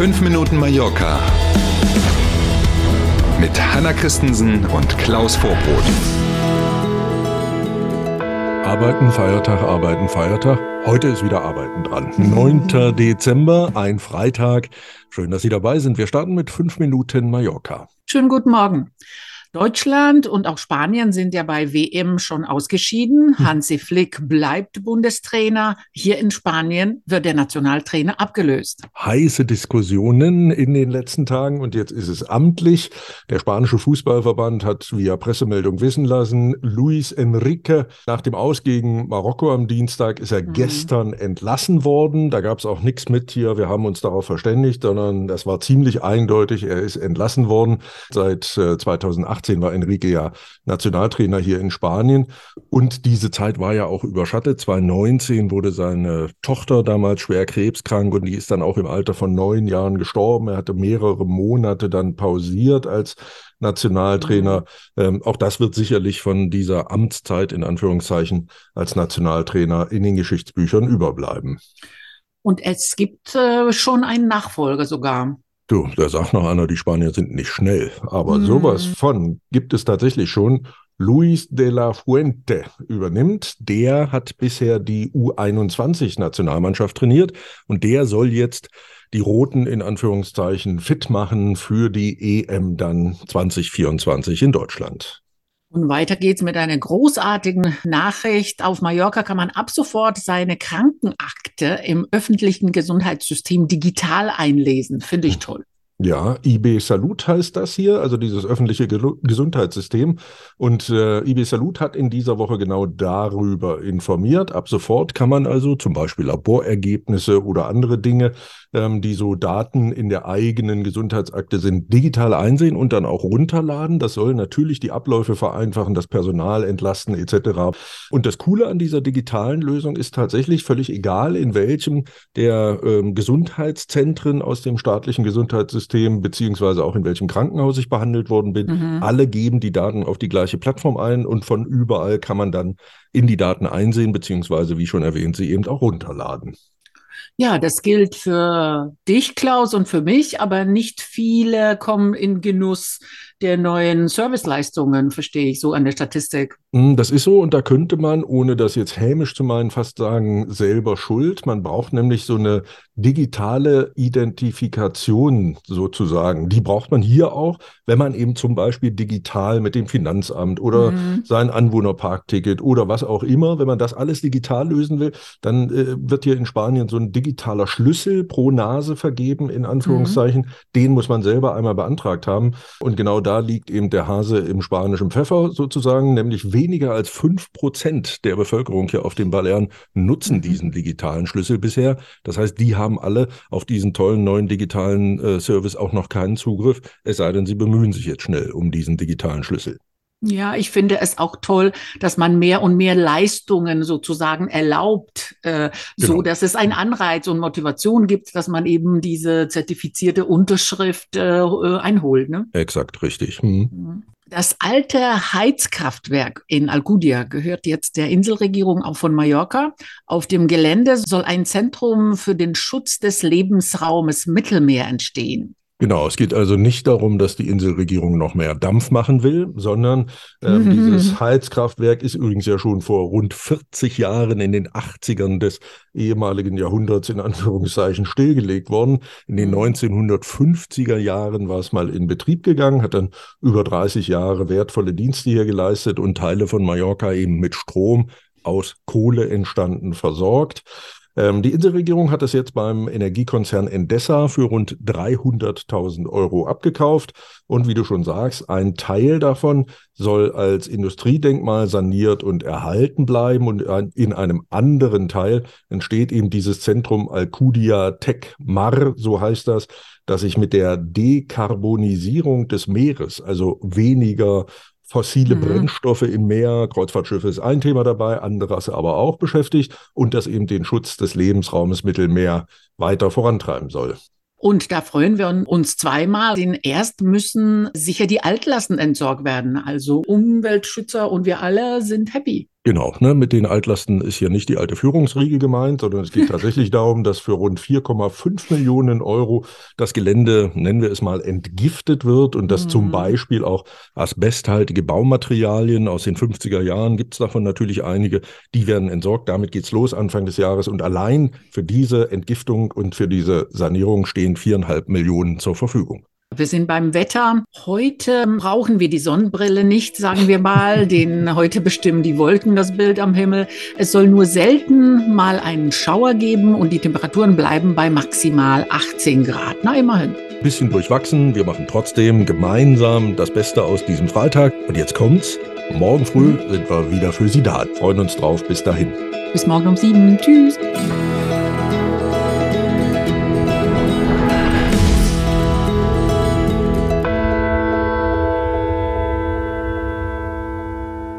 5 Minuten Mallorca mit Hanna Christensen und Klaus Vorbrot. Arbeiten, Feiertag, Arbeiten, Feiertag. Heute ist wieder Arbeiten dran. 9. Dezember, ein Freitag. Schön, dass Sie dabei sind. Wir starten mit 5 Minuten Mallorca. Schönen guten Morgen. Deutschland und auch Spanien sind ja bei WM schon ausgeschieden. Hm. Hansi Flick bleibt Bundestrainer. Hier in Spanien wird der Nationaltrainer abgelöst. Heiße Diskussionen in den letzten Tagen und jetzt ist es amtlich. Der spanische Fußballverband hat via Pressemeldung wissen lassen, Luis Enrique nach dem Aus gegen Marokko am Dienstag ist er mhm. gestern entlassen worden. Da gab es auch nichts mit hier, wir haben uns darauf verständigt, sondern das war ziemlich eindeutig, er ist entlassen worden seit äh, 2008 2018 war Enrique ja Nationaltrainer hier in Spanien. Und diese Zeit war ja auch überschattet. 2019 wurde seine Tochter damals schwer krebskrank und die ist dann auch im Alter von neun Jahren gestorben. Er hatte mehrere Monate dann pausiert als Nationaltrainer. Mhm. Ähm, auch das wird sicherlich von dieser Amtszeit in Anführungszeichen als Nationaltrainer in den Geschichtsbüchern überbleiben. Und es gibt äh, schon einen Nachfolger sogar. Du, da sagt noch einer, die Spanier sind nicht schnell. Aber hm. sowas von gibt es tatsächlich schon. Luis de la Fuente übernimmt. Der hat bisher die U21-Nationalmannschaft trainiert und der soll jetzt die Roten in Anführungszeichen fit machen für die EM dann 2024 in Deutschland. Und weiter geht's mit einer großartigen Nachricht. Auf Mallorca kann man ab sofort seine Krankenakte im öffentlichen Gesundheitssystem digital einlesen. Finde ich toll. Ja, IB Salut heißt das hier, also dieses öffentliche Gesundheitssystem. Und äh, IB Salut hat in dieser Woche genau darüber informiert. Ab sofort kann man also zum Beispiel Laborergebnisse oder andere Dinge, ähm, die so Daten in der eigenen Gesundheitsakte sind, digital einsehen und dann auch runterladen. Das soll natürlich die Abläufe vereinfachen, das Personal entlasten etc. Und das Coole an dieser digitalen Lösung ist tatsächlich völlig egal, in welchem der ähm, Gesundheitszentren aus dem staatlichen Gesundheitssystem Gesundheitssystem, beziehungsweise auch in welchem Krankenhaus ich behandelt worden bin. Mhm. Alle geben die Daten auf die gleiche Plattform ein und von überall kann man dann in die Daten einsehen, beziehungsweise, wie schon erwähnt, sie eben auch runterladen. Ja, das gilt für dich, Klaus, und für mich, aber nicht viele kommen in Genuss der neuen Serviceleistungen, verstehe ich so an der Statistik. Hm, das ist so und da könnte man, ohne das jetzt hämisch zu meinen, fast sagen, selber schuld. Man braucht nämlich so eine digitale Identifikation sozusagen. Die braucht man hier auch, wenn man eben zum Beispiel digital mit dem Finanzamt oder mhm. sein Anwohnerparkticket oder was auch immer, wenn man das alles digital lösen will, dann äh, wird hier in Spanien so ein digitaler Schlüssel pro Nase vergeben, in Anführungszeichen. Mhm. Den muss man selber einmal beantragt haben. Und genau da liegt eben der Hase im spanischen Pfeffer sozusagen, nämlich weniger als fünf Prozent der Bevölkerung hier auf den Balearen nutzen mhm. diesen digitalen Schlüssel bisher. Das heißt, die haben alle auf diesen tollen neuen digitalen äh, Service auch noch keinen Zugriff, es sei denn, sie bemühen sich jetzt schnell um diesen digitalen Schlüssel. Ja, ich finde es auch toll, dass man mehr und mehr Leistungen sozusagen erlaubt, äh, genau. so dass es einen Anreiz und Motivation gibt, dass man eben diese zertifizierte Unterschrift äh, einholt. Ne? Exakt, richtig. Hm. Das alte Heizkraftwerk in Alcudia gehört jetzt der Inselregierung auch von Mallorca. Auf dem Gelände soll ein Zentrum für den Schutz des Lebensraumes Mittelmeer entstehen. Genau, es geht also nicht darum, dass die Inselregierung noch mehr Dampf machen will, sondern ähm, mhm. dieses Heizkraftwerk ist übrigens ja schon vor rund 40 Jahren in den 80ern des ehemaligen Jahrhunderts in Anführungszeichen stillgelegt worden. In den 1950er mhm. Jahren war es mal in Betrieb gegangen, hat dann über 30 Jahre wertvolle Dienste hier geleistet und Teile von Mallorca eben mit Strom aus Kohle entstanden versorgt. Ähm, die Inselregierung hat es jetzt beim Energiekonzern Endesa für rund 300.000 Euro abgekauft. Und wie du schon sagst, ein Teil davon soll als Industriedenkmal saniert und erhalten bleiben. Und in einem anderen Teil entsteht eben dieses Zentrum Alcudia Tech Mar, so heißt das, das sich mit der Dekarbonisierung des Meeres, also weniger fossile mhm. Brennstoffe im Meer, Kreuzfahrtschiffe ist ein Thema dabei, anderes aber auch beschäftigt und das eben den Schutz des Lebensraumes Mittelmeer weiter vorantreiben soll. Und da freuen wir uns zweimal. Denn erst müssen sicher die Altlasten entsorgt werden. Also Umweltschützer und wir alle sind happy. Genau, ne, mit den Altlasten ist hier nicht die alte Führungsriege gemeint, sondern es geht tatsächlich darum, dass für rund 4,5 Millionen Euro das Gelände, nennen wir es mal, entgiftet wird und dass mhm. zum Beispiel auch asbesthaltige Baumaterialien aus den 50er Jahren, gibt es davon natürlich einige, die werden entsorgt. Damit geht's los Anfang des Jahres und allein für diese Entgiftung und für diese Sanierung stehen viereinhalb Millionen zur Verfügung. Wir sind beim Wetter. Heute brauchen wir die Sonnenbrille nicht, sagen wir mal, denn heute bestimmen die Wolken das Bild am Himmel. Es soll nur selten mal einen Schauer geben und die Temperaturen bleiben bei maximal 18 Grad. Na, immerhin. Bisschen durchwachsen. Wir machen trotzdem gemeinsam das Beste aus diesem Freitag. Und jetzt kommt's. Morgen früh sind wir wieder für Sie da. Freuen uns drauf. Bis dahin. Bis morgen um sieben. Tschüss.